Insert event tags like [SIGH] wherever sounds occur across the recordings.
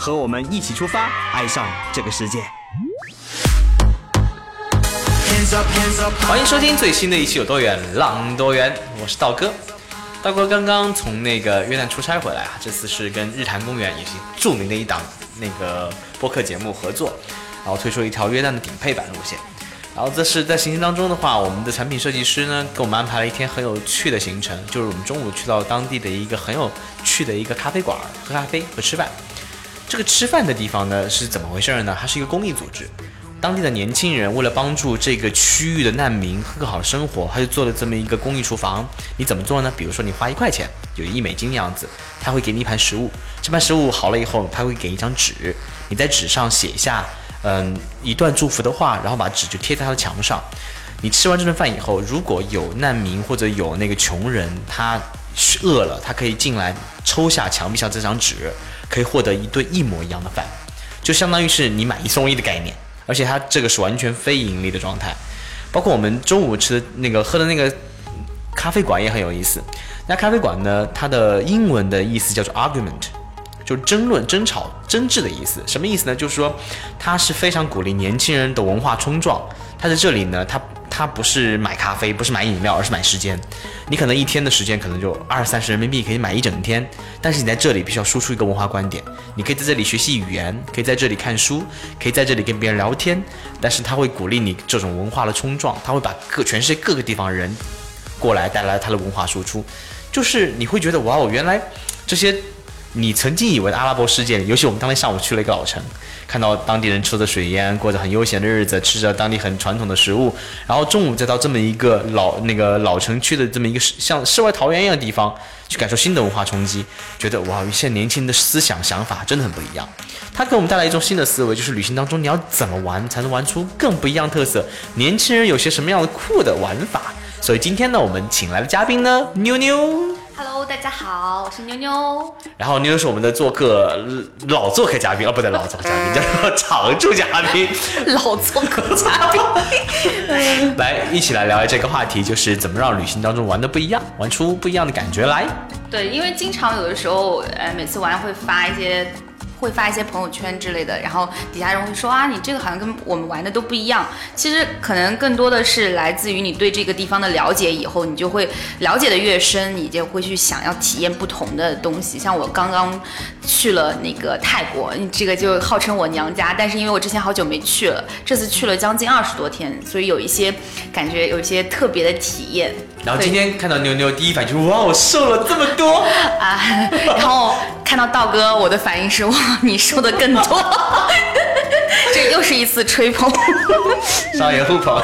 和我们一起出发，爱上这个世界。欢迎收听最新的一期《有多远浪多远》，我是道哥。道哥刚刚从那个约旦出差回来啊，这次是跟日坛公园也是著名的一档那个播客节目合作，然后推出了一条约旦的顶配版路线。然后这是在行程当中的话，我们的产品设计师呢给我们安排了一天很有趣的行程，就是我们中午去到当地的一个很有趣的一个咖啡馆喝咖啡和吃饭。这个吃饭的地方呢是怎么回事呢？它是一个公益组织。当地的年轻人为了帮助这个区域的难民更好的生活，他就做了这么一个公益厨房。你怎么做呢？比如说你花一块钱，有一美金的样子，他会给你一盘食物。这盘食物好了以后，他会给一张纸，你在纸上写下嗯一段祝福的话，然后把纸就贴在他的墙上。你吃完这顿饭以后，如果有难民或者有那个穷人，他饿了，他可以进来抽下墙壁上这张纸，可以获得一顿一模一样的饭，就相当于是你买一送一的概念。而且它这个是完全非盈利的状态，包括我们中午吃的那个喝的那个咖啡馆也很有意思。那咖啡馆呢，它的英文的意思叫做 argument，就是争论、争吵、争执的意思。什么意思呢？就是说它是非常鼓励年轻人的文化冲撞。它在这里呢，它它不是买咖啡，不是买饮料，而是买时间。你可能一天的时间可能就二三十人民币可以买一整天，但是你在这里必须要输出一个文化观点。你可以在这里学习语言，可以在这里看书，可以在这里跟别人聊天。但是他会鼓励你这种文化的冲撞，他会把各全世界各个地方人过来，带来他的文化输出。就是你会觉得哇哦，原来这些你曾经以为的阿拉伯世界，尤其我们当天上午去了一个老城。看到当地人抽着水烟，过着很悠闲的日子，吃着当地很传统的食物，然后中午再到这么一个老那个老城区的这么一个像世外桃源一样的地方，去感受新的文化冲击，觉得哇，现在年轻的思想想法真的很不一样。它给我们带来一种新的思维，就是旅行当中你要怎么玩才能玩出更不一样特色？年轻人有些什么样的酷的玩法？所以今天呢，我们请来的嘉宾呢，妞妞。大家好，我是妞妞。然后妞妞是我们的做客老做客嘉宾哦，不对，老做客嘉宾 [LAUGHS] 叫做常驻嘉宾。老做客嘉宾，[LAUGHS] 来一起来聊这个话题，就是怎么让旅行当中玩的不一样，玩出不一样的感觉来。对，因为经常有的时候，呃，每次玩会发一些。会发一些朋友圈之类的，然后底下人会说啊，你这个好像跟我们玩的都不一样。其实可能更多的是来自于你对这个地方的了解，以后你就会了解的越深，你就会去想要体验不同的东西。像我刚刚去了那个泰国，这个就号称我娘家，但是因为我之前好久没去了，这次去了将近二十多天，所以有一些感觉，有一些特别的体验。然后今天看到妞妞，第一反应就是哇，我瘦了这么多 [LAUGHS] 啊！然后看到道哥，我的反应是哇。你瘦的更多，[LAUGHS] 这又是一次吹捧，[LAUGHS] 商业互捧。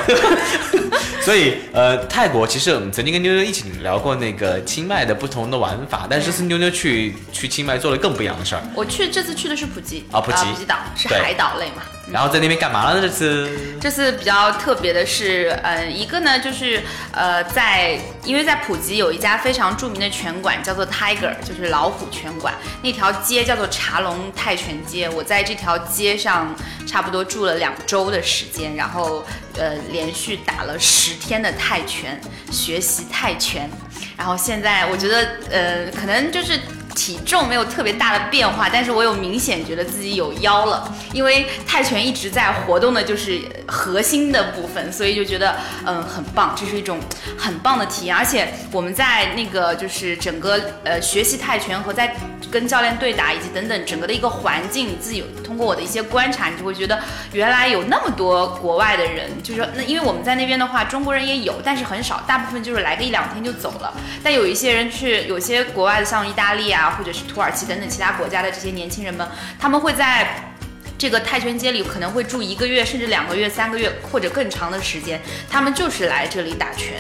所以，呃，泰国其实我们曾经跟妞妞一起聊过那个清迈的不同的玩法，但是这次妞妞去去清迈做了更不一样的事儿。我去这次去的是普吉啊，普吉普吉岛是海岛类嘛。然后在那边干嘛了呢？这次这次比较特别的是，嗯，一个呢就是呃，在因为在普吉有一家非常著名的拳馆叫做 Tiger，就是老虎拳馆，那条街叫做茶龙泰拳街。我在这条街上差不多住了两周的时间，然后呃连续打了十天的泰拳，学习泰拳。然后现在我觉得呃可能就是。体重没有特别大的变化，但是我有明显觉得自己有腰了，因为泰拳一直在活动的就是核心的部分，所以就觉得嗯很棒，这是一种很棒的体验。而且我们在那个就是整个呃学习泰拳和在跟教练对打以及等等整个的一个环境，你自己通过我的一些观察，你就会觉得原来有那么多国外的人，就是那因为我们在那边的话，中国人也有，但是很少，大部分就是来个一两天就走了。但有一些人去，有些国外的像意大利啊。或者是土耳其等等其他国家的这些年轻人们，他们会在这个泰拳街里可能会住一个月，甚至两个月、三个月或者更长的时间，他们就是来这里打拳，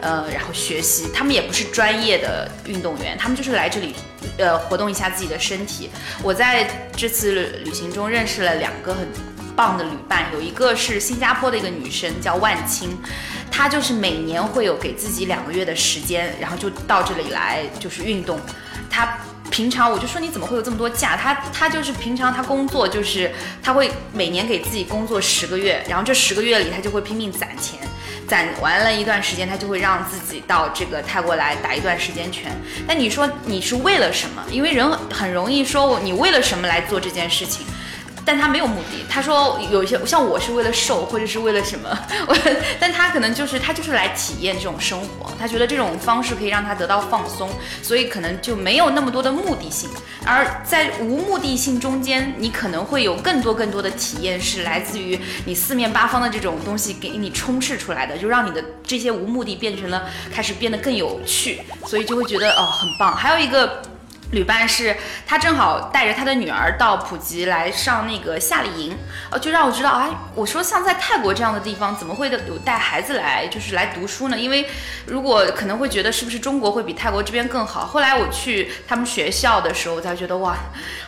呃，然后学习。他们也不是专业的运动员，他们就是来这里，呃，活动一下自己的身体。我在这次旅行中认识了两个很棒的旅伴，有一个是新加坡的一个女生，叫万青，她就是每年会有给自己两个月的时间，然后就到这里来就是运动。她平常我就说你怎么会有这么多假？他他就是平常他工作就是他会每年给自己工作十个月，然后这十个月里他就会拼命攒钱，攒完了一段时间，他就会让自己到这个泰国来打一段时间拳。那你说你是为了什么？因为人很容易说你为了什么来做这件事情。但他没有目的。他说有一些像我是为了瘦，或者是为了什么，我，[LAUGHS] 但他可能就是他就是来体验这种生活。他觉得这种方式可以让他得到放松，所以可能就没有那么多的目的性。而在无目的性中间，你可能会有更多更多的体验，是来自于你四面八方的这种东西给你充斥出来的，就让你的这些无目的变成了开始变得更有趣，所以就会觉得哦很棒。还有一个。旅伴是他正好带着他的女儿到普吉来上那个夏令营，呃，就让我知道，哎，我说像在泰国这样的地方，怎么会有带孩子来，就是来读书呢？因为如果可能会觉得是不是中国会比泰国这边更好？后来我去他们学校的时候，我才觉得哇，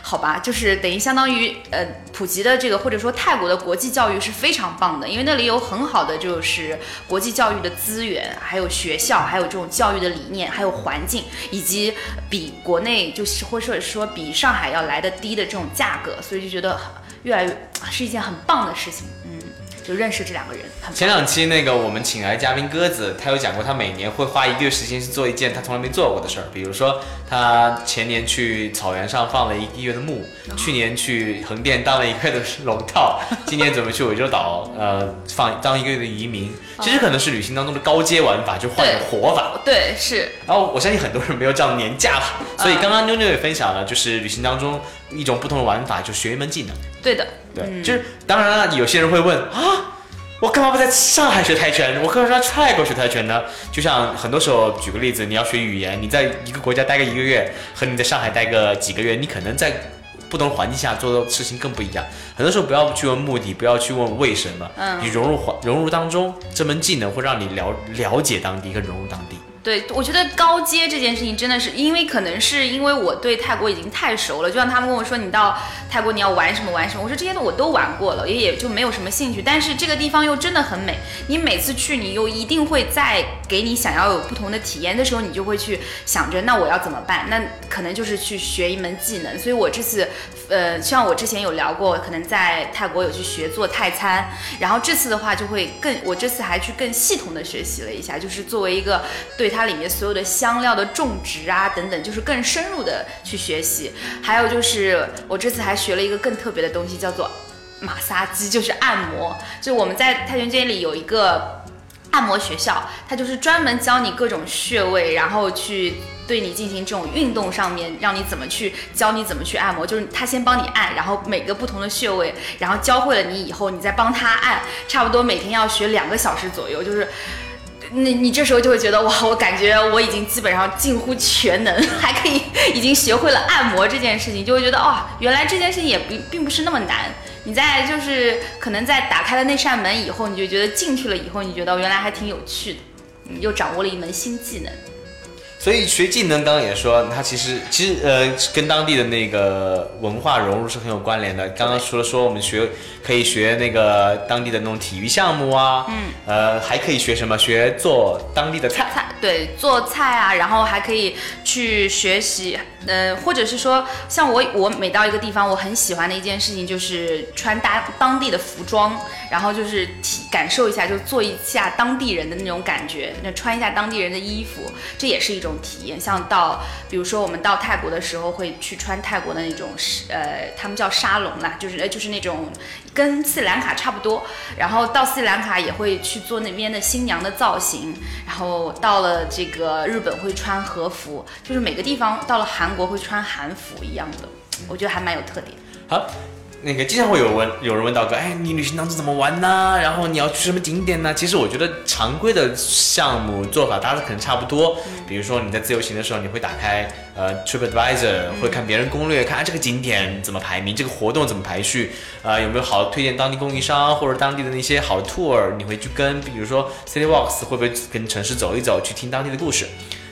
好吧，就是等于相当于呃普吉的这个或者说泰国的国际教育是非常棒的，因为那里有很好的就是国际教育的资源，还有学校，还有这种教育的理念，还有环境，以及比国内。就是或者说比上海要来的低的这种价格，所以就觉得越来越是一件很棒的事情。嗯，就认识这两个人。前两期那个我们请来嘉宾鸽子，他有讲过，他每年会花一个月时间去做一件他从来没做过的事儿，比如说他前年去草原上放了一个月的牧，去年去横店当了一个月的龙套，今年准备去涠洲岛呃放当一个月的移民。其实可能是旅行当中的高阶玩法，就换个活法。对，是。然后我相信很多人没有这样年假吧，所以刚刚妞妞也分享了，就是旅行当中一种不同的玩法，就学一门技能。对的，对，就是当然了，有些人会问啊，我干嘛不在上海学泰拳？我干嘛在泰国学泰拳呢？就像很多时候，举个例子，你要学语言，你在一个国家待个一个月，和你在上海待个几个月，你可能在。不同环境下做的事情更不一样。很多时候不要去问目的，不要去问为什么。嗯，你融入环融入当中，这门技能会让你了了解当地和融入当地。对，我觉得高阶这件事情真的是，因为可能是因为我对泰国已经太熟了，就像他们跟我说，你到泰国你要玩什么玩什么，我说这些我都玩过了，也也就没有什么兴趣。但是这个地方又真的很美，你每次去你又一定会再给你想要有不同的体验的时候，你就会去想着，那我要怎么办？那可能就是去学一门技能。所以我这次，呃，像我之前有聊过，可能在泰国有去学做泰餐，然后这次的话就会更，我这次还去更系统的学习了一下，就是作为一个对。它里面所有的香料的种植啊，等等，就是更深入的去学习。还有就是，我这次还学了一个更特别的东西，叫做马杀鸡，就是按摩。就我们在太原街里有一个按摩学校，它就是专门教你各种穴位，然后去对你进行这种运动上面，让你怎么去教你怎么去按摩。就是他先帮你按，然后每个不同的穴位，然后教会了你以后，你再帮他按，差不多每天要学两个小时左右，就是。你你这时候就会觉得哇，我感觉我已经基本上近乎全能，还可以已经学会了按摩这件事情，就会觉得哇，原来这件事情也并并不是那么难。你在就是可能在打开了那扇门以后，你就觉得进去了以后，你觉得原来还挺有趣的，你又掌握了一门新技能。所以学技能，刚刚也说，它其实其实呃，跟当地的那个文化融入是很有关联的。刚刚除了说我们学可以学那个当地的那种体育项目啊，嗯，呃，还可以学什么？学做当地的菜。菜对，做菜啊，然后还可以去学习。呃，或者是说，像我，我每到一个地方，我很喜欢的一件事情就是穿搭当地的服装，然后就是体感受一下，就做一下当地人的那种感觉，那穿一下当地人的衣服，这也是一种体验。像到，比如说我们到泰国的时候，会去穿泰国的那种，呃，他们叫沙龙啦，就是呃，就是那种跟斯里兰卡差不多。然后到斯里兰卡也会去做那边的新娘的造型，然后到了这个日本会穿和服，就是每个地方到了韩。国会穿韩服一样的，我觉得还蛮有特点。好，那个经常会有问有人问道哥，哎，你旅行当中怎么玩呢？然后你要去什么景点呢？其实我觉得常规的项目做法大家可能差不多。比如说你在自由行的时候，你会打开呃 TripAdvisor，会看别人攻略，看、啊、这个景点怎么排名，这个活动怎么排序，呃有没有好推荐当地供应商或者当地的那些好的 tour，你会去跟，比如说 City Walks 会不会跟城市走一走，去听当地的故事，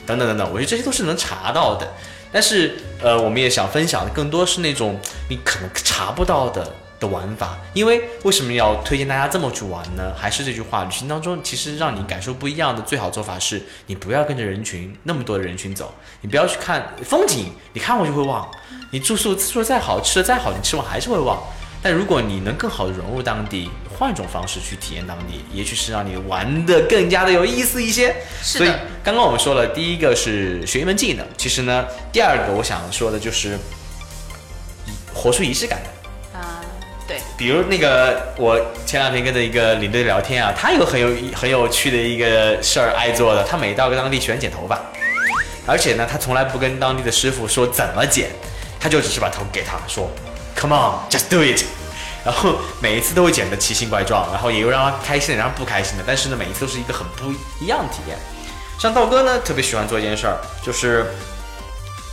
等等等等，我觉得这些都是能查到的。但是，呃，我们也想分享的更多是那种你可能查不到的的玩法。因为为什么要推荐大家这么去玩呢？还是这句话，旅行当中其实让你感受不一样的最好做法是，你不要跟着人群那么多的人群走，你不要去看风景，你看过就会忘。你住宿住的再好，吃的再好，你吃完还是会忘。但如果你能更好的融入当地，换一种方式去体验当地，也许是让你玩的更加的有意思一些。所以刚刚我们说了，第一个是学一门技能，其实呢，第二个我想说的就是活出仪式感的。啊，对。比如那个我前两天跟的一个领队聊天啊，他有很有很有趣的一个事儿爱做的，他每到个当地喜欢剪头发，而且呢，他从来不跟当地的师傅说怎么剪，他就只是把头给他说，Come on, just do it。然后每一次都会剪得奇形怪状，然后也有让他开心的，让他不开心的，但是呢，每一次都是一个很不一样的体验。像道哥呢，特别喜欢做一件事儿，就是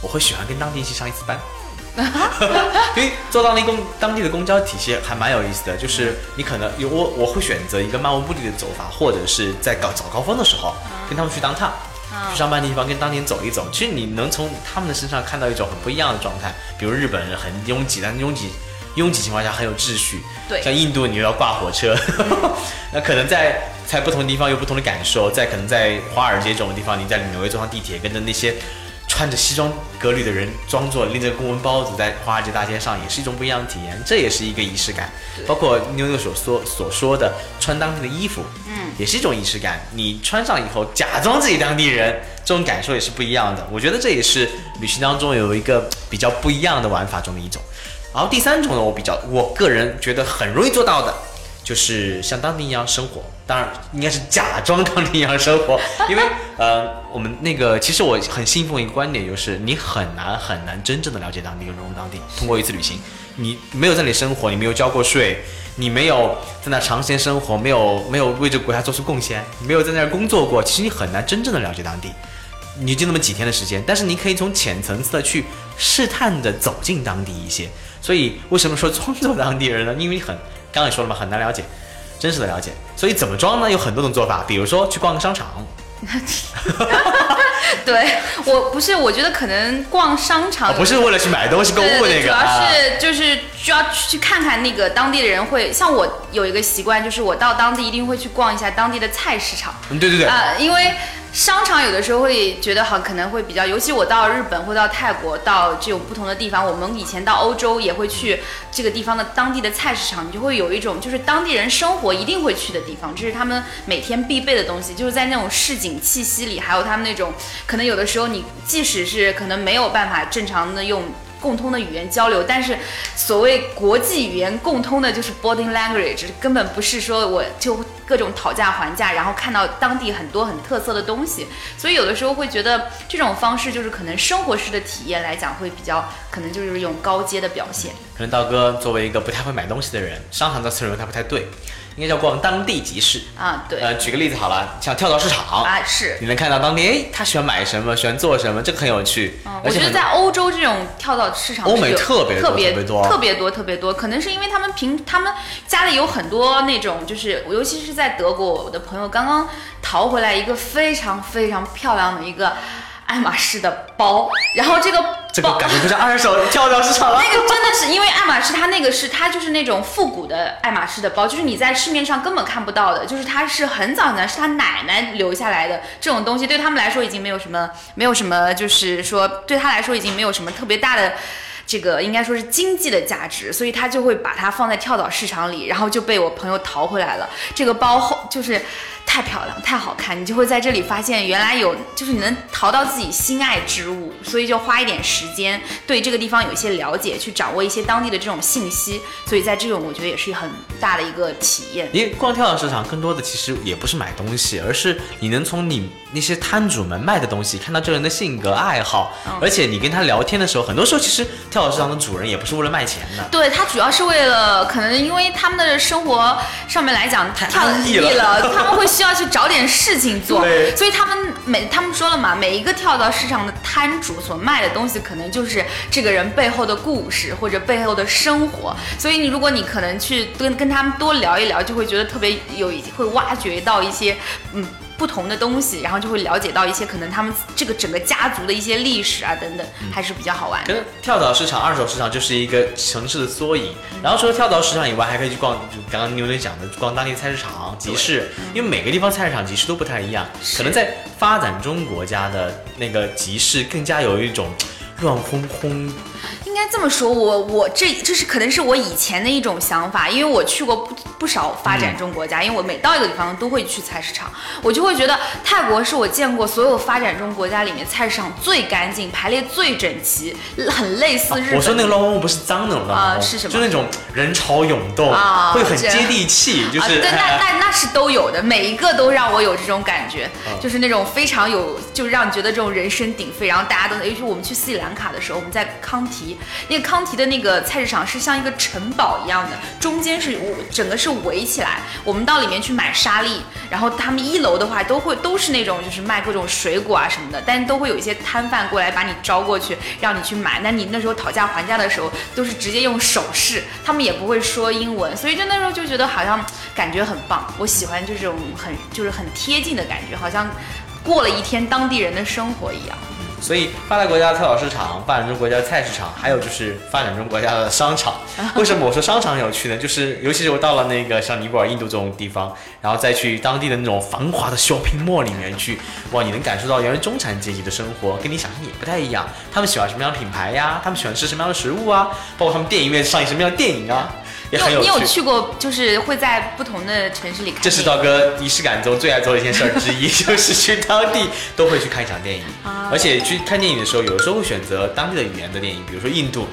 我会喜欢跟当地一起上一次班，因为做当地公当地的公交体系还蛮有意思的，就是你可能有我我会选择一个漫无目的的走法，或者是在搞早高峰的时候跟他们去当趟。去上班的地方跟当地人走一走，其实你能从他们的身上看到一种很不一样的状态，比如日本人很拥挤，但拥挤。拥挤情况下很有秩序，对，像印度你又要挂火车，[LAUGHS] 那可能在在不同的地方有不同的感受，在可能在华尔街这种地方，你在纽约坐上地铁，跟着那些穿着西装革履的人，装作拎着公文包子在华尔街大街上，也是一种不一样的体验，这也是一个仪式感。包括妞妞所说所说的穿当地的衣服，嗯，也是一种仪式感。你穿上以后假装自己当地人，这种感受也是不一样的。我觉得这也是旅行当中有一个比较不一样的玩法中的一种。然后第三种呢，我比较我个人觉得很容易做到的，就是像当地一样生活。当然应该是假装当地一样生活，[LAUGHS] 因为呃，我们那个其实我很信奉一个观点，就是你很难很难真正的了解当地，融入当地。通过一次旅行，你没有在那里生活，你没有交过税，你没有在那长时间生活，没有没有为这个国家做出贡献，没有在那儿工作过，其实你很难真正的了解当地。你就那么几天的时间，但是你可以从浅层次的去试探的走进当地一些。所以为什么说装作当地人呢？因为很刚才也说了嘛，很难了解，真实的了解。所以怎么装呢？有很多种做法，比如说去逛个商场。[LAUGHS] 对我不是，我觉得可能逛商场不是为了去买东西购物那个，主要是就是需要去看看那个当地的人会。像我有一个习惯，就是我到当地一定会去逛一下当地的菜市场。嗯，对对对。啊，因为。商场有的时候会觉得好，可能会比较，尤其我到日本或到泰国，到这种不同的地方，我们以前到欧洲也会去这个地方的当地的菜市场，你就会有一种就是当地人生活一定会去的地方，这是他们每天必备的东西，就是在那种市井气息里，还有他们那种可能有的时候你即使是可能没有办法正常的用。共通的语言交流，但是所谓国际语言共通的就是 boarding language，根本不是说我就各种讨价还价，然后看到当地很多很特色的东西，所以有的时候会觉得这种方式就是可能生活式的体验来讲会比较可能就是一种高阶的表现。可能道哥作为一个不太会买东西的人，商场的次数他不太对。应该叫逛当地集市啊，对，呃，举个例子好了，像跳蚤市场啊，是，你能看到当地，哎，他喜欢买什么，喜欢做什么，这个很有趣。我觉得在欧洲这种跳蚤市场，欧美特别特别多，特别多，特别多，可能是因为他们平，他们家里有很多那种，就是尤其是在德国，我的朋友刚刚淘回来一个非常非常漂亮的一个。爱马仕的包，然后这个这个感觉就像二手跳蚤市场了。那个真的是因为爱马仕，它那个是它就是那种复古的爱马仕的包，就是你在市面上根本看不到的，就是它是很早呢，是他奶奶留下来的这种东西，对他们来说已经没有什么，没有什么，就是说对他来说已经没有什么特别大的这个应该说是经济的价值，所以他就会把它放在跳蚤市场里，然后就被我朋友淘回来了。这个包后就是。太漂亮，太好看，你就会在这里发现原来有，就是你能淘到自己心爱之物，所以就花一点时间对这个地方有一些了解，去掌握一些当地的这种信息，所以在这种我觉得也是很大的一个体验。因为逛跳蚤市场更多的其实也不是买东西，而是你能从你那些摊主们卖的东西看到这人的性格爱好，而且你跟他聊天的时候，很多时候其实跳跳蚤市场的主人也不是为了卖钱的。对他主要是为了，可能因为他们的生活上面来讲太跳安逸了了，他们会需要去找点事情做，所以他们每他们说了嘛，每一个跳蚤市场的摊主所卖的东西，可能就是这个人背后的故事或者背后的生活。所以你如果你可能去跟跟他们多聊一聊，就会觉得特别有会挖掘到一些嗯。不同的东西，然后就会了解到一些可能他们这个整个家族的一些历史啊等等，还是比较好玩的。跟跳蚤市场、二手市场就是一个城市的缩影。然后除了跳蚤市场以外，还可以去逛，就刚刚妞妞讲的，逛当地菜市场、集市，因为每个地方菜市场、集市都不太一样。可能在发展中国家的那个集市更加有一种乱哄哄。应该这么说，我我这这是可能是我以前的一种想法，因为我去过不不少发展中国家，因为我每到一个地方都会去菜市场，我就会觉得泰国是我见过所有发展中国家里面菜市场最干净、排列最整齐，很类似日本。我说那个乱哄哄不是脏那种乱哄哄，啊是什么？就那种人潮涌动，啊会很接地气，就是、啊，对，那那那是都有的，每一个都让我有这种感觉，嗯就是那种非常有，就让你觉得这种人声鼎沸，然后大家都，尤其我们去斯里兰卡的时候，我们在康提，那个康提的那个菜市场是像一个城堡一样的，中间是整个是围起来，我们到里面去买沙粒，然后他们一楼的话都会都是那种就是卖各种水果啊什么的，但都会有一些摊贩过来把你招过去，让你去买，那你那时候讨价还价的时候都是直接用手势，他们也不会说英文，所以就那时候就觉得好像感觉很棒，我喜欢这种很就是很贴近的感觉，好像过了一天当地人的生活一样。所以发达国家的跳蚤市场、发展中国家的菜市场，还有就是发展中国家的商场。[LAUGHS] 为什么我说商场很有趣呢？就是尤其是我到了那个像尼泊尔、印度这种地方，然后再去当地的那种繁华的 shopping mall 里面去，哇，你能感受到原来中产阶级的生活跟你想象也不太一样。他们喜欢什么样的品牌呀？他们喜欢吃什么样的食物啊？包括他们电影院上映什么样的电影啊，也很你有你有趣。去过，就是会在不同的城市里看这是道哥仪式感中最爱做的一件事儿之一，[LAUGHS] [LAUGHS] 就是去当地都会去看一场电影，而且去看电影的时候，有的时候会选择当地的语言的电影，比如说印度。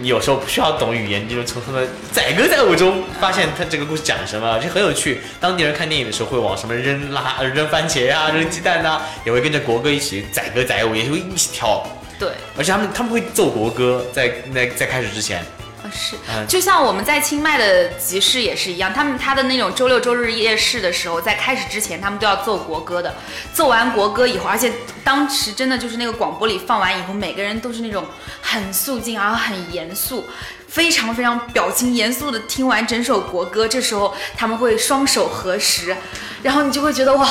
你有时候不需要懂语言，你就能从他们载歌载舞中发现他这个故事讲什么，就很有趣。当地人看电影的时候会往什么扔拉、呃 [LAUGHS] 扔番茄啊、扔鸡蛋呐、也会跟着国歌一起载歌载舞，也会一起跳。对。而且他们他们会奏国歌，在那在开始之前，啊，是嗯，就像我们在清迈的集市也是一样，他们他的那种周六周日夜市的时候，在开始之前，他们都要奏国歌的。奏完国歌以后，而且当时真的就是那个广播里放完以后，每个人都是那种很肃静，然后很严肃，非常非常表情严肃的听完整首国歌。这时候他们会双手合十，然后你就会觉得哇，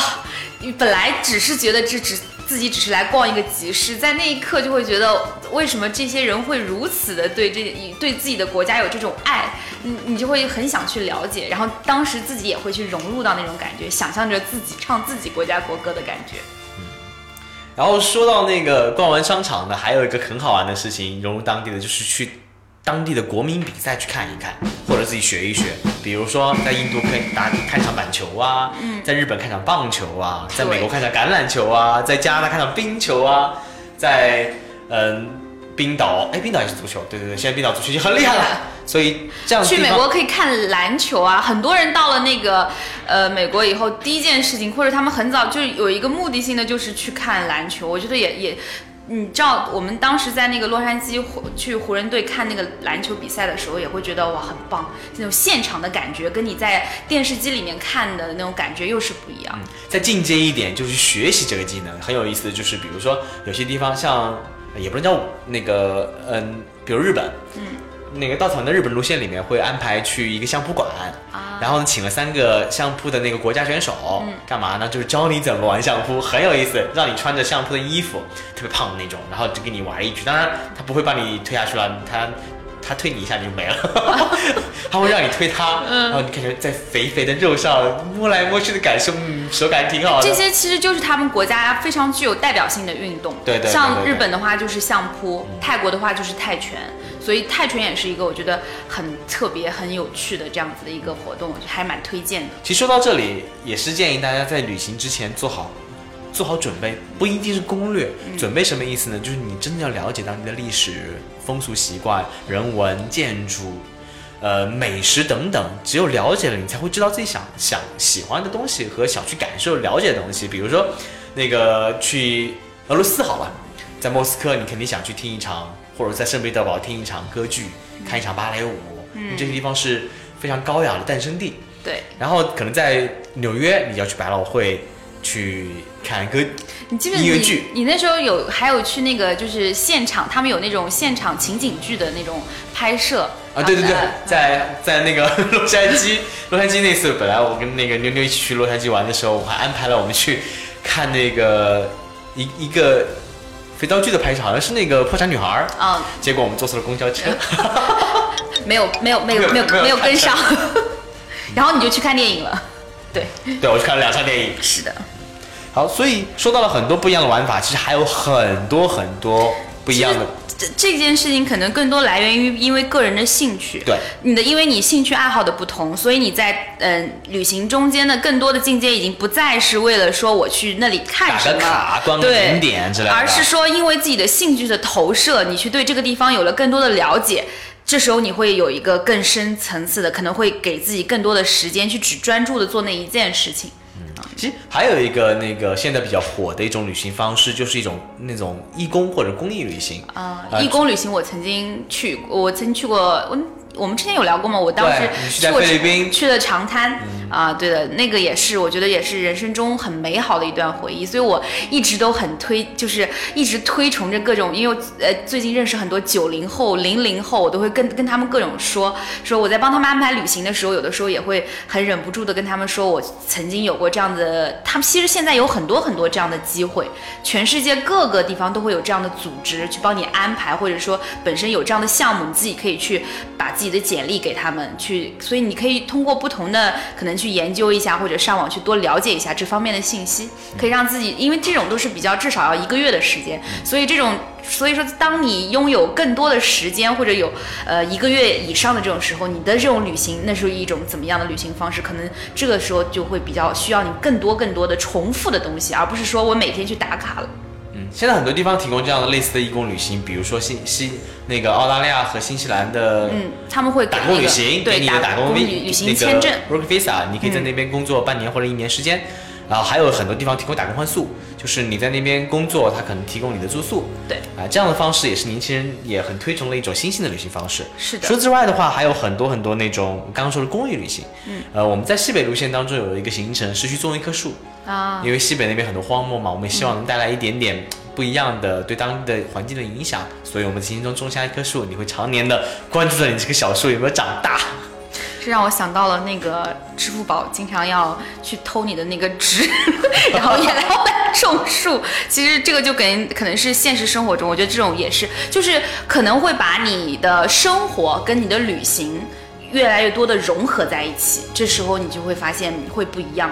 你本来只是觉得这只自己只是来逛一个集市，在那一刻就会觉得，为什么这些人会如此的对这对自己的国家有这种爱，你你就会很想去了解，然后当时自己也会去融入到那种感觉，想象着自己唱自己国家国歌的感觉。嗯然后说到那个逛完商场呢，还有一个很好玩的事情，融入当地的就是去当地的国民比赛去看一看，或者自己学一学。比如说在印度可以打看场板球啊，在日本看场棒球啊，在美国看场橄榄球啊，在加拿大看场冰球啊，在嗯冰岛，哎冰岛也是足球，对对对，现在冰岛足球已经很厉害了，[LAUGHS] 所以这样去美国可以看篮球啊，很多人到了那个呃美国以后，第一件事情或者他们很早就有一个目的性的就是去看篮球，我觉得也也。你知道，我们当时在那个洛杉矶湖去湖人队看那个篮球比赛的时候，也会觉得哇很棒，那种现场的感觉跟你在电视机里面看的那种感觉又是不一样。再进阶一点，就是学习这个技能，很有意思的就是，比如说有些地方像，也不能叫那个，嗯，比如日本，嗯，那个稻草人的日本路线里面会安排去一个相扑馆，啊然后呢请了三个相扑的那个国家选手，嗯干嘛呢？就是教你怎么玩相扑，很有意思，让你穿着相扑的衣服，特别胖的那种，然后就给你玩一局。当然他不会把你推下去了，他。他推你一下你就没了，[LAUGHS] 他会让你推他，嗯然后你感觉在肥肥的肉上摸来摸去的感受，嗯，手感挺好的。这些其实就是他们国家非常具有代表性的运动。对对对对对像日本的话就是相扑，泰国的话就是泰拳，所以泰拳也是一个我觉得很特别、很有趣的这样子的一个活动，我觉得还蛮推荐的。其实说到这里，也是建议大家在旅行之前做好做好准备，不一定是攻略。准备什么意思呢？就是你真的要了解当地的历史、风俗习惯、人文、建筑。呃，美食等等，只有了解了，你才会知道自己想想喜欢的东西和想去感受、了解的东西。比如说，那个去俄罗斯好了，在莫斯科，你肯定想去听一场或者在圣彼得堡听一场歌剧，看一场芭蕾舞，因为这些地方是非常高雅的诞生地。对，然后可能在纽约，你要去百老汇去看歌，你记不记得你音乐剧你那时候有还有去那个就是现场，他们有那种现场情景剧的那种拍摄啊，对对对，在在那个 [LAUGHS] 洛杉矶，洛杉矶那次本来我跟那个妞妞一起去洛杉矶玩的时候，我还安排了我们去看那个一一个肥皂剧的拍摄，好像是那个破产女孩儿，嗯，结果我们坐错了公交车。没有没有没有没有没有跟上，然后你就去看电影了。对，对，我去看了两场电影。是的，好，所以说到了很多不一样的玩法，其实还有很多很多不一样的。这这件事情可能更多来源于因为个人的兴趣。对，你的因为你兴趣爱好的不同，所以你在嗯、旅行中间的更多的境界已经不再是为了说我去那里看什么，个卡、观个对景点之类的，而是说因为自己的兴趣的投射，你去对这个地方有了更多的了解。这时候你会有一个更深层次的，可能会给自己更多的时间去只专注的做那一件事情。其实还有一个那个现在比较火的一种旅行方式，就是一种那种义工或者公益旅行。啊、呃义工旅行我曾经去过，我曾经去过，我我们之前有聊过吗？我当时去菲律宾。嗯去了长滩啊、对的，那个也是我觉得也是人生中很美好的一段回忆，所以我一直都很推，就是一直推崇着各种，因为呃最近认识很多九零后、零零后，我都会跟跟他们各种说说我在帮他们安排旅行的时候，有的时候也会很忍不住的跟他们说，我曾经有过这样的，他们其实现在有很多很多这样的机会，全世界各个地方都会有这样的组织去帮你安排，或者说本身有这样的项目，你自己可以去把自己的简历给他们去，所以你可以通过不同的可能去研究一下，或者上网去多了解一下这方面的信息，可以让自己，因为这种都是比较至少要一个月的时间，所以这种。所以说，当你拥有更多的时间，或者有呃一个月以上的这种时候，你的这种旅行，那是一种怎么样的旅行方式？可能这个时候就会比较需要你更多更多的重复的东西，而不是说我每天去打卡了。嗯，现在很多地方提供这样的类似的义工旅行，比如说新西那个澳大利亚和新西兰的嗯，他们会打工旅行，给对你的打工旅旅旅行那个签证，work visa，你可以在那边工作半年或者一年时间。然后还有很多地方提供打工换宿，就是你在那边工作，他可能提供你的住宿。对啊，这样的方式也是年轻人也很推崇的一种新兴的旅行方式。是的除此之外的话，还有很多很多那种刚刚说的公益旅行。嗯，呃，我们在西北路线当中有一个行程是去种一棵树，啊，因为西北那边很多荒漠嘛，我们希望能带来一点点不一样的对当地的环境的影响，所以我们在行程中种下一棵树，你会常年的关注着你这个小树有没有长大。这让我想到了那个支付宝经常要去偷你的那个值，然后也来种树。其实这个就跟可能是现实生活中，我觉得这种也是，就是可能会把你的生活跟你的旅行越来越多的融合在一起，这时候你就会发现会不一样。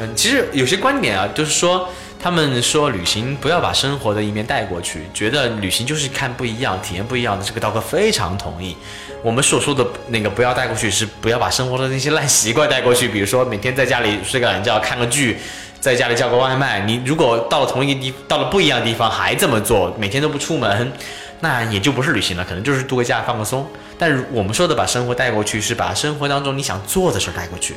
嗯，其实有些观点啊，就是说他们说旅行不要把生活的一面带过去，觉得旅行就是看不一样、体验不一样的。这个道哥非常同意。我们所说的那个不要带过去，是不要把生活的那些烂习惯带过去，比如说每天在家里睡个懒觉、看个剧。在家里叫个外卖，你如果到了同一个地，到了不一样的地方还这么做，每天都不出门，那也就不是旅行了，可能就是度个假、放个松。但是我们说的把生活带过去，是把生活当中你想做的事儿带过去。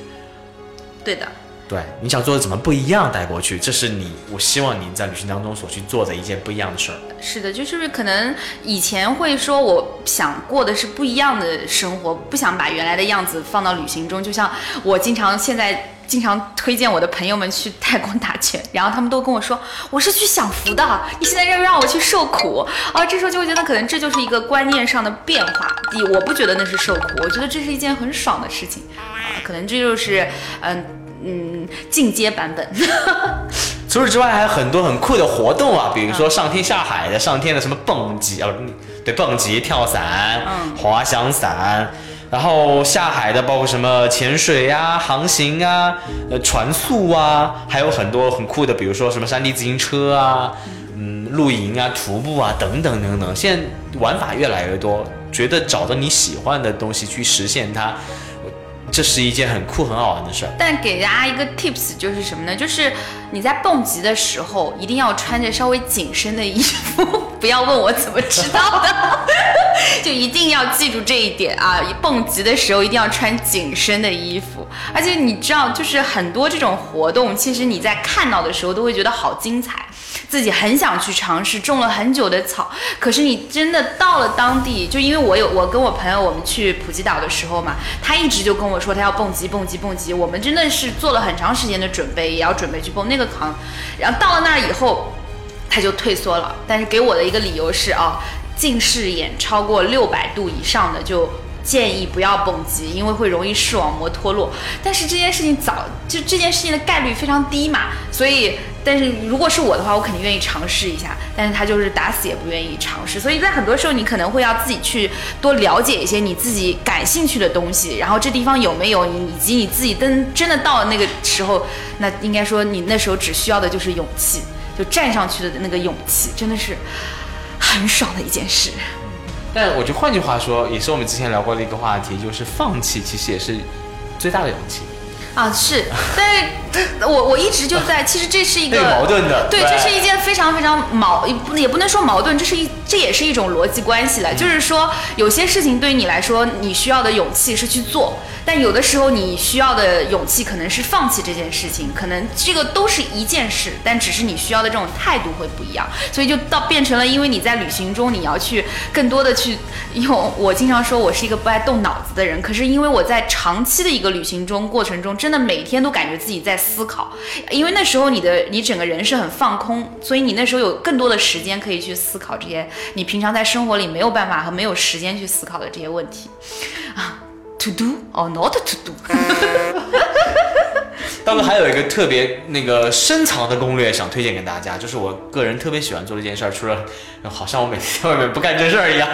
对的，对，你想做的怎么不一样带过去，这是你我希望你在旅行当中所去做的一件不一样的事儿。是的，就是可能以前会说，我想过的是不一样的生活，不想把原来的样子放到旅行中。就像我经常现在经常推荐我的朋友们去泰国打拳，然后他们都跟我说，我是去享福的，你现在又让我去受苦啊！这时候就会觉得，可能这就是一个观念上的变化。第一，我不觉得那是受苦，我觉得这是一件很爽的事情啊，可能这就是嗯嗯进阶版本。[LAUGHS] 除此之外，还有很多很酷的活动啊，比如说上天下海的，上天的什么蹦极啊，不对，蹦极、跳伞、嗯滑翔伞，然后下海的包括什么潜水啊、航行啊、呃船速啊，还有很多很酷的，比如说什么山地自行车啊、嗯露营啊、徒步啊等等等等。现在玩法越来越多，觉得找到你喜欢的东西去实现它，这是一件很酷很好玩的事儿。但给大家一个 tips 就是什么呢？就是你在蹦极的时候一定要穿着稍微紧身的衣服，[LAUGHS] 不要问我怎么知道的，[LAUGHS] 就一定要记住这一点啊！蹦极的时候一定要穿紧身的衣服，而且你知道，就是很多这种活动，其实你在看到的时候都会觉得好精彩，自己很想去尝试，种了很久的草，可是你真的到了当地，就因为我有我跟我朋友我们去普吉岛的时候嘛，他一直就跟我说他要蹦极蹦极蹦极，我们真的是做了很长时间的准备，也要准备去蹦那个坑，然后到了那儿以后。他就退缩了，但是给我的一个理由是啊，近视眼超过六百度以上的就建议不要蹦极，因为会容易视网膜脱落。但是这件事情早就这件事情的概率非常低嘛，所以但是如果是我的话，我肯定愿意尝试一下。但是他就是打死也不愿意尝试，所以在很多时候你可能会要自己去多了解一些你自己感兴趣的东西，然后这地方有没有你，以及你自己真真的到了那个时候，那应该说你那时候只需要的就是勇气。就站上去的那个勇气，真的是很爽的一件事。但我觉得换句话说，也是我们之前聊过的一个话题，就是放弃其实也是最大的勇气。啊，是，但是 [LAUGHS] 我我一直就在，其实这是一个 [LAUGHS] 矛盾的，对，这是一件非常非常矛，也不能说矛盾，这是一这也是一种逻辑关系了。就是说，有些事情对于你来说，你需要的勇气是去做，但有的时候你需要的勇气可能是放弃这件事情，可能这个都是一件事，但只是你需要的这种态度会不一样，所以就到变成了，因为你在旅行中你要去更多的去用。我经常说我是一个不爱动脑子的人，可是因为我在长期的一个旅行中过程中。真的每天都感觉自己在思考，因为那时候你的你整个人是很放空，所以你那时候有更多的时间可以去思考这些你平常在生活里没有办法和没有时间去思考的这些问题啊。To do or not to do？当然还有一个特别那个深藏的攻略想推荐给大家，就是我个人特别喜欢做的一件事儿，除了好像我每天在外面不干正事儿一样，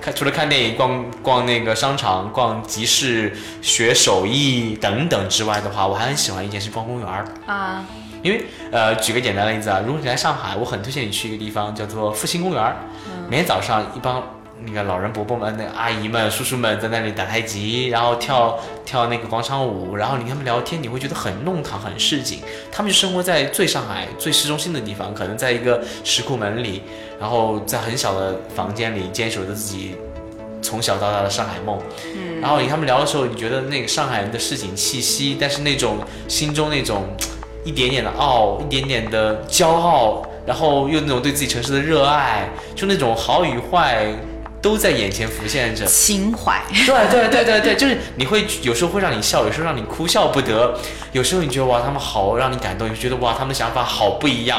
看 [LAUGHS] 除了看电影、逛逛那个商场、逛集市、学手艺等等之外的话，我还很喜欢一件事，逛公园儿啊。因为呃，举个简单的例子啊，如果你来上海，我很推荐你去一个地方，叫做复兴公园儿，每天早上一帮。那个老人伯伯们、那个阿姨们、叔叔们在那里打太极，然后跳跳那个广场舞，然后你跟他们聊天，你会觉得很弄堂、很市井。他们就生活在最上海、最市中心的地方，可能在一个石库门里，然后在很小的房间里坚守着自己从小到大的上海梦。嗯。然后你跟他们聊的时候，你觉得那个上海人的市井气息，但是那种心中那种一点点的傲、一点点的骄傲，然后又那种对自己城市的热爱，就那种好与坏。都在眼前浮现着情怀，[LAUGHS] 对对对对对，就是你会有时候会让你笑，有时候让你哭笑不得，有时候你觉得哇他们好让你感动，你觉得哇他们的想法好不一样。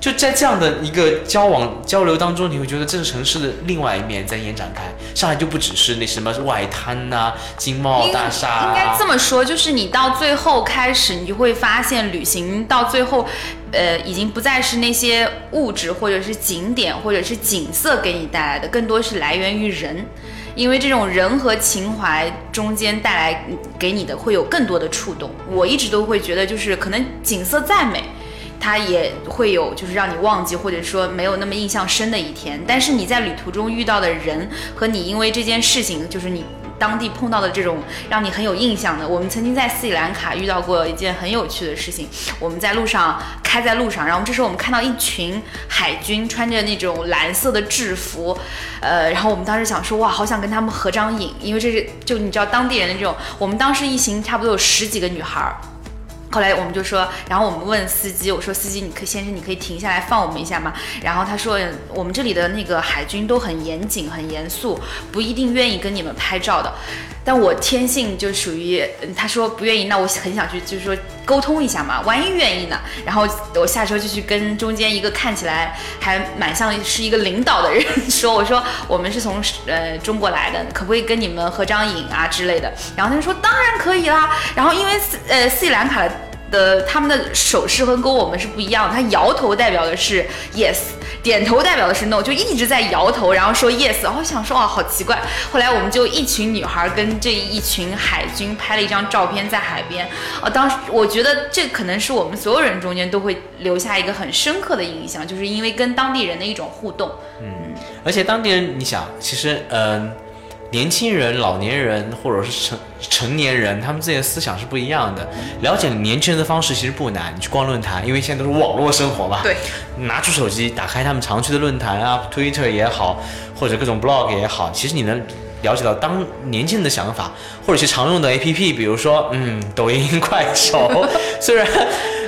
就在这样的一个交往交流当中，你会觉得这个城市的另外一面在延展开。上海就不只是那什么外滩呐、金茂大厦。应该这么说，就是你到最后开始，你就会发现，旅行到最后，呃，已经不再是那些物质或者是景点或者是景色给你带来的，更多是来源于人，因为这种人和情怀中间带来给你的会有更多的触动。我一直都会觉得，就是可能景色再美。它也会有，就是让你忘记或者说没有那么印象深的一天。但是你在旅途中遇到的人和你因为这件事情，就是你当地碰到的这种让你很有印象的。我们曾经在斯里兰卡遇到过一件很有趣的事情。我们在路上开在路上，然后这时候我们看到一群海军穿着那种蓝色的制服，呃，然后我们当时想说哇，好想跟他们合张影，因为这是就你知道当地人的这种。我们当时一行差不多有十几个女孩。后来我们就说，然后我们问司机，我说司机，你可先生，你可以停下来放我们一下吗？然后他说，我们这里的那个海军都很严谨、很严肃，不一定愿意跟你们拍照的。但我天性就属于，他说不愿意，那我很想去，就是说沟通一下嘛，万一愿意呢？然后我下车就去跟中间一个看起来还蛮像是一个领导的人说，我说我们是从呃中国来的，可不可以跟你们合张影啊之类的？然后他就说当然可以啦。然后因为斯呃斯里兰卡的。他们的手势和跟我们是不一样的，他摇头代表的是 yes，点头代表的是 no，就一直在摇头，然后说 yes。然后想说啊，好奇怪。后来我们就一群女孩跟这一群海军拍了一张照片在海边。啊，当时我觉得这可能是我们所有人中间都会留下一个很深刻的印象，就是因为跟当地人的一种互动。嗯，而且当地人，你想，其实嗯。年轻人、老年人或者是成成年人，他们自己的思想是不一样的。了解年轻人的方式其实不难，你去逛论坛，因为现在都是网络生活嘛。对，拿出手机，打开他们常去的论坛啊，Twitter 也好，或者各种 blog 也好，其实你能了解到当年轻人的想法，或者是常用的 APP，比如说嗯，抖音、快手，[LAUGHS] 虽然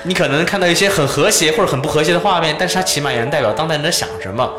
你可能看到一些很和谐或者很不和谐的画面，但是它起码也能代表当代人在想什么。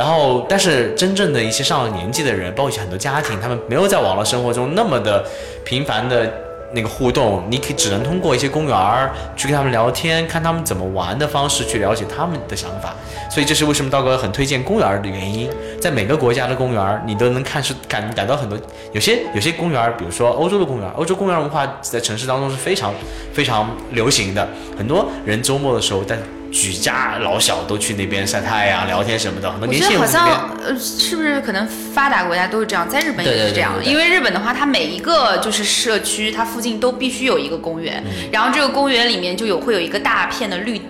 然后，但是真正的一些上了年纪的人，包括一些很多家庭，他们没有在网络生活中那么的频繁的那个互动，你可以只能通过一些公园儿去跟他们聊天，看他们怎么玩的方式去了解他们的想法。所以这是为什么道哥很推荐公园儿的原因。在每个国家的公园儿，你都能看是感感到很多，有些有些公园儿，比如说欧洲的公园儿，欧洲公园儿文化在城市当中是非常非常流行的，很多人周末的时候在。举家老小都去那边晒太阳、聊天什么的，很多我觉得好像呃，是不是可能发达国家都是这样，在日本也是这样对对对因为日本的话，它每一个就是社区，它附近都必须有一个公园，嗯然后这个公园里面就有会有一个大片的绿。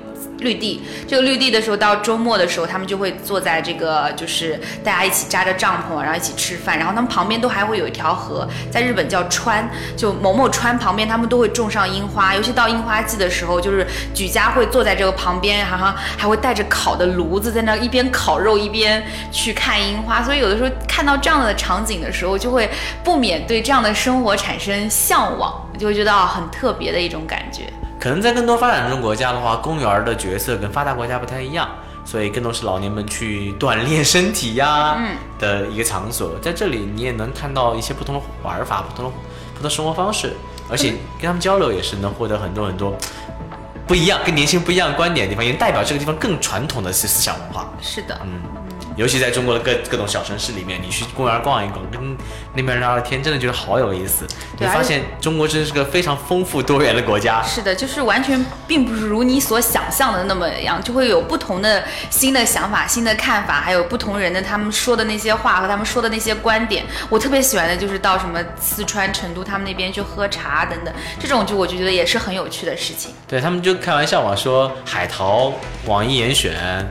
绿地，这个绿地的时候，到周末的时候，他们就会坐在这个，就是大家一起扎着帐篷，然后一起吃饭，然后他们旁边都还会有一条河，在日本叫川，就某某川旁边，他们都会种上樱花，尤其到樱花季的时候，就是举家会坐在这个旁边，好像还会带着烤的炉子在那一边烤肉一边去看樱花，所以有的时候看到这样的场景的时候，就会不免对这样的生活产生向往，就会觉得很特别的一种感觉。可能在更多发展中国家的话，公园儿的角色跟发达国家不太一样，所以更多是老年们去锻炼身体呀、嗯的一个场所。在这里，你也能看到一些不同的玩法、不同的不同的生活方式，而且跟他们交流也是能获得很多很多不一样、跟年轻人不一样的观点的地方，也代表这个地方更传统的思思想文化。是的，嗯，尤其在中国的各各种小城市里面，你去公园逛一逛，跟那边人聊聊天，真的觉得好有意思。你发现中国真是个非常丰富多元的国家。是的，就是完全并不是如你所想象的那么样，就会有不同的新的想法、新的看法，还有不同人的他们说的那些话和他们说的那些观点。我特别喜欢的就是到什么四川成都他们那边去喝茶等等，这种就我就觉得也是很有趣的事情。对他们就开玩笑嘛，说海淘、网易严选，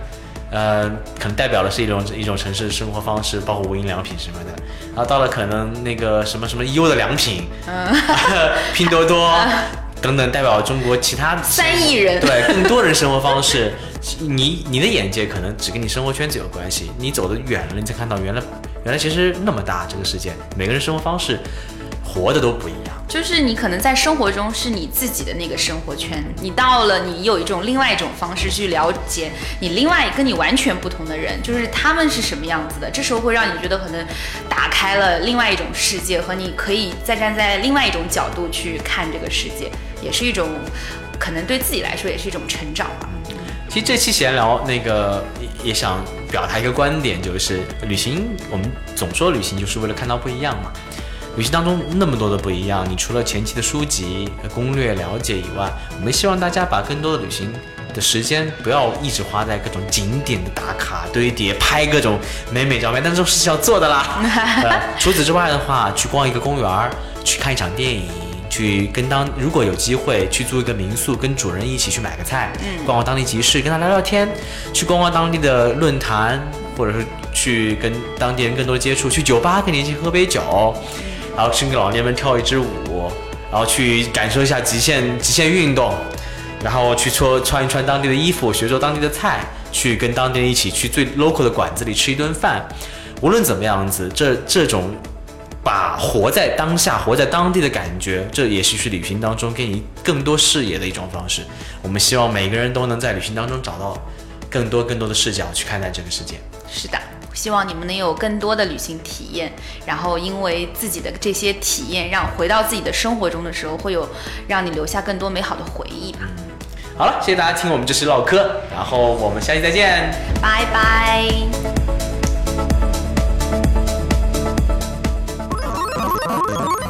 呃，可能代表的是一种一种城市生活方式，包括无印良品什么的。然后到了可能那个什么什么优的良品，嗯，[LAUGHS] 拼多多 [LAUGHS] 等等，代表中国其他三亿人对更多人生活方式。[LAUGHS] 你你的眼界可能只跟你生活圈子有关系，你走得远了，你才看到原来原来其实那么大这个世界，每个人生活方式活的都不一样。就是你可能在生活中是你自己的那个生活圈，你到了你有一种另外一种方式去了解你另外跟你完全不同的人，就是他们是什么样子的，这时候会让你觉得可能打开了另外一种世界，和你可以再站在另外一种角度去看这个世界，也是一种可能对自己来说也是一种成长吧。其实这期闲聊那个也想表达一个观点，就是旅行，我们总说旅行就是为了看到不一样嘛。旅行当中那么多的不一样，你除了前期的书籍、攻略了解以外，我们希望大家把更多的旅行的时间不要一直花在各种景点的打卡堆叠、拍各种美美照片，但这种事情要做的啦。呃 [LAUGHS] 除此之外的话，去逛一个公园，去看一场电影。去跟当如果有机会去租一个民宿，跟主人一起去买个菜，嗯，逛逛当地集市，跟他聊聊天，去逛逛当地的论坛，或者是去跟当地人更多接触，去酒吧跟年轻人喝杯酒，然后去给老年们跳一支舞，然后去感受一下极限极限运动，然后去穿穿一穿当地的衣服，学做当地的菜，去跟当地人一起去最 local 的馆子里吃一顿饭。无论怎么样子，这这种把活在当下、活在当地的感觉，这也是去旅行当中给你更多视野的一种方式。我们希望每个人都能在旅行当中找到更多更多的视角去看待这个世界。是的，希望你们能有更多的旅行体验，然后因为自己的这些体验，让回到自己的生活中的时候，会有让你留下更多美好的回忆吧。好了，谢谢大家听我们这期唠嗑，然后我们下期再见。拜拜。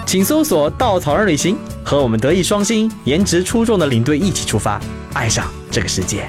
请搜索“稻草人旅行”，和我们德艺双馨、颜值出众的领队一起出发，爱上这个世界。